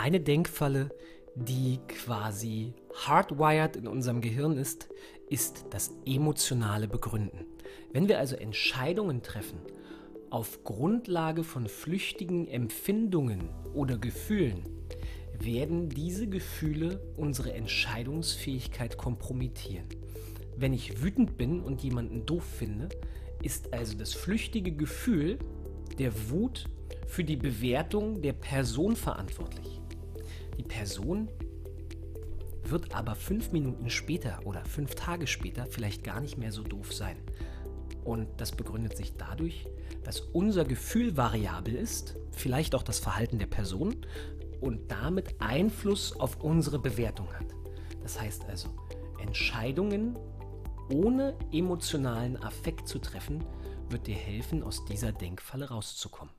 Eine Denkfalle, die quasi hardwired in unserem Gehirn ist, ist das emotionale Begründen. Wenn wir also Entscheidungen treffen auf Grundlage von flüchtigen Empfindungen oder Gefühlen, werden diese Gefühle unsere Entscheidungsfähigkeit kompromittieren. Wenn ich wütend bin und jemanden doof finde, ist also das flüchtige Gefühl der Wut für die Bewertung der Person verantwortlich. Die Person wird aber fünf Minuten später oder fünf Tage später vielleicht gar nicht mehr so doof sein. Und das begründet sich dadurch, dass unser Gefühl variabel ist, vielleicht auch das Verhalten der Person und damit Einfluss auf unsere Bewertung hat. Das heißt also, Entscheidungen ohne emotionalen Affekt zu treffen, wird dir helfen, aus dieser Denkfalle rauszukommen.